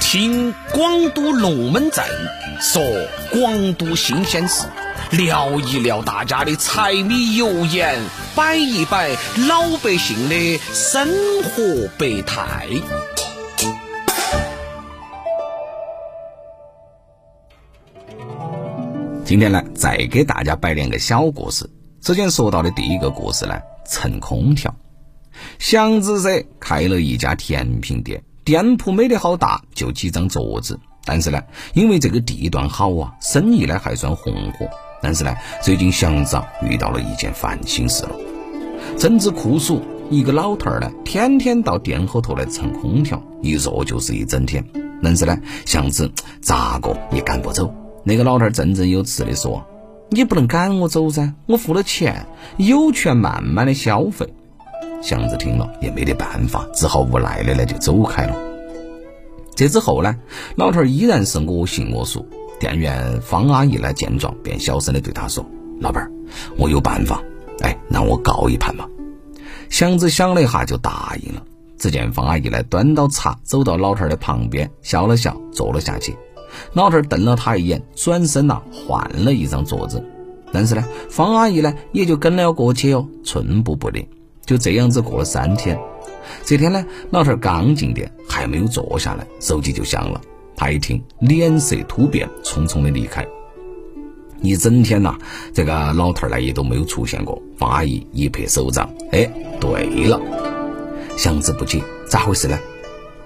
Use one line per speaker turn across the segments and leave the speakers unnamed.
听广都龙门阵说广都新鲜事，聊一聊大家的柴米油盐，摆一摆老百姓的生活百态。
今天呢，再给大家摆两个小故事。之前说到的第一个故事呢，蹭空调。祥子社开了一家甜品店，店铺没得好大，就几张桌子。但是呢，因为这个地段好啊，生意呢还算红火。但是呢，最近祥子啊遇到了一件烦心事了。正值酷暑，一个老头儿呢，天天到店后头来蹭空调，一坐就是一整天。但是呢，祥子咋个也赶不走。那个老头儿振振有词的说：“你不能赶我走噻，我付了钱，有权慢慢的消费。”祥子听了也没得办法，只好无奈的呢就走开了。这之后呢，老头依然是我行我素。店员方阿姨呢见状，便小声的对他说：“老板，我有办法，哎，让我告一盘吧。”祥子想了一下，就答应了。只见方阿姨呢端到茶，走到老头的旁边，笑了笑，坐了下去。老头瞪了他一眼，转身呐换了一张桌子。但是呢，方阿姨呢也就跟了过去哦，寸步不离。就这样子过了三天，这天呢，老头儿刚进店，还没有坐下来，手机就响了。他一听，脸色突变，匆匆的离开。一整天呐，这个老头儿呢也都没有出现过。方阿姨一拍手掌，哎，对了，祥子不解，咋回事呢？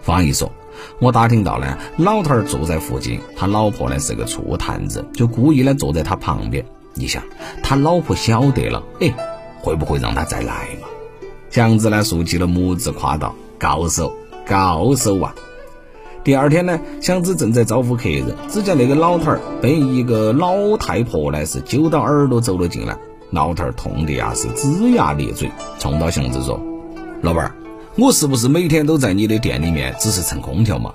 方阿姨说。我打听到呢，老头儿住在附近，他老婆呢是个醋坛子，就故意呢坐在他旁边。你想，他老婆晓得了，哎，会不会让他再来嘛？祥子呢竖起了拇指，夸道：“高手，高手啊！”第二天呢，祥子正在招呼客人，只见那个老头儿被一个老太婆呢是揪到耳朵走了进来。老头儿痛的呀是龇牙咧嘴，冲到祥子说：“老板儿。”我是不是每天都在你的店里面，只是蹭空调嘛？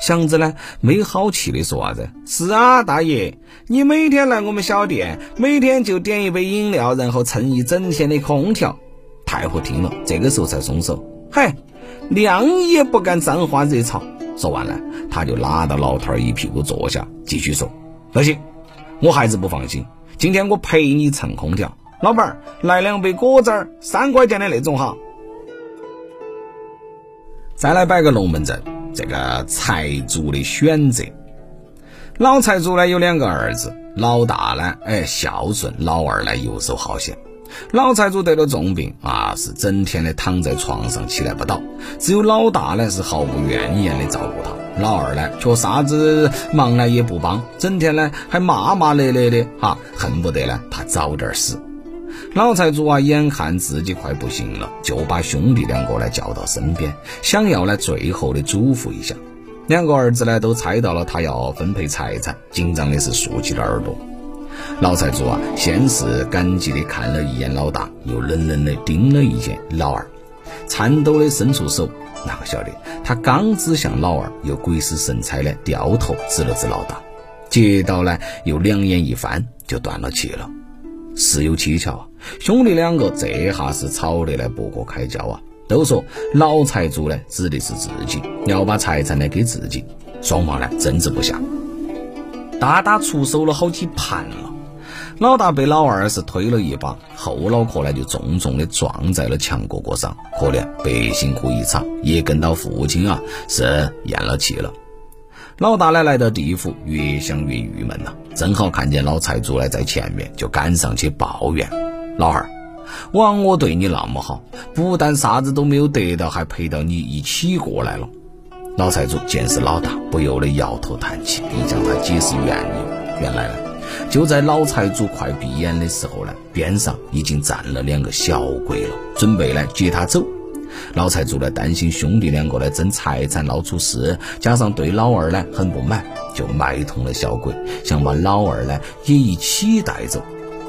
祥子呢，没好气的说啥子？是啊，大爷，你每天来我们小店，每天就点一杯饮料，然后蹭一整天的空调。太婆听了，这个时候才松手。嗨，娘也不敢沾花惹草。说完了，他就拉到老头儿一屁股坐下，继续说：不行，我还是不放心。今天我陪你蹭空调，老板儿来两杯果汁儿，三块钱的那种哈。再来摆个龙门阵，这个财主的选择。老财主呢有两个儿子，老大呢哎孝顺，老二呢游手好闲。老财主得了重病啊，是整天的躺在床上起来不倒。只有老大呢是毫无怨言的照顾他，老二呢却啥子忙呢也不帮，整天呢还骂骂咧咧的哈，恨不得呢他早点死。老财主啊，眼看自己快不行了，就把兄弟两个呢叫到身边，想要呢最后的嘱咐一下。两个儿子呢都猜到了他要分配财产，紧张的是竖起了耳朵。老财主啊，先是感激的看了一眼老大，又冷冷的盯了一眼老二，颤抖的伸出手，哪个晓得他刚指向老二，又鬼使神差的掉头指了指老大，接到呢又两眼一翻，就断了气了。事有蹊跷啊！兄弟两个这下是吵得呢不可开交啊！都说老财主呢指的是自己，要把财产呢给自己，双方呢争执不下，大打出手了好几盘了。老大被老二是推了一把，后脑壳呢就重重的撞在了墙角角上，可怜白辛苦一场，也跟到父亲啊是咽了气了。老大呢来到地府，越想越郁闷呐。正好看见老财主呢在前面，就赶上去抱怨：“老二，枉我对你那么好，不但啥子都没有得到，还陪到你一起过来了。”老财主见是老大，不由得摇头叹气，并向他解释缘由。原来呢，就在老财主快闭眼的时候呢，边上已经站了两个小鬼了，准备呢接他走。老财主呢担心兄弟两个呢争财产闹出事，加上对老二呢很不满，就买通了小鬼，想把老二呢也一起带走。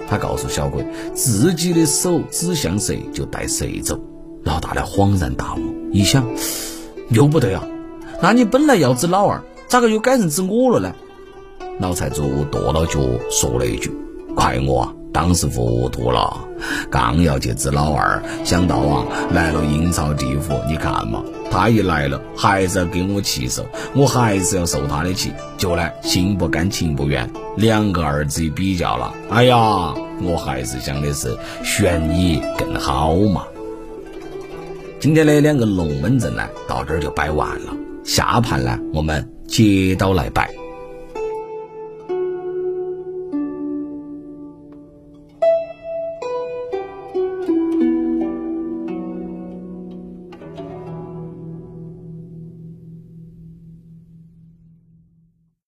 他告诉小鬼，自己的手指向谁就带谁走。老大呢恍然大悟，一想，又不对啊，那你本来要指老二，咋个又改成指我了呢？老财主跺了脚，说了一句：“怪我。”啊。”当时糊涂了，刚要去治老二，想到啊来了阴曹地府，你看嘛，他一来了，还是要给我气受，我还是要受他的气。就呢，心不甘情不愿，两个儿子一比较了，哎呀，我还是想的是选你更好嘛。今天的两个龙门阵呢，到这儿就摆完了。下盘呢，我们接到来摆。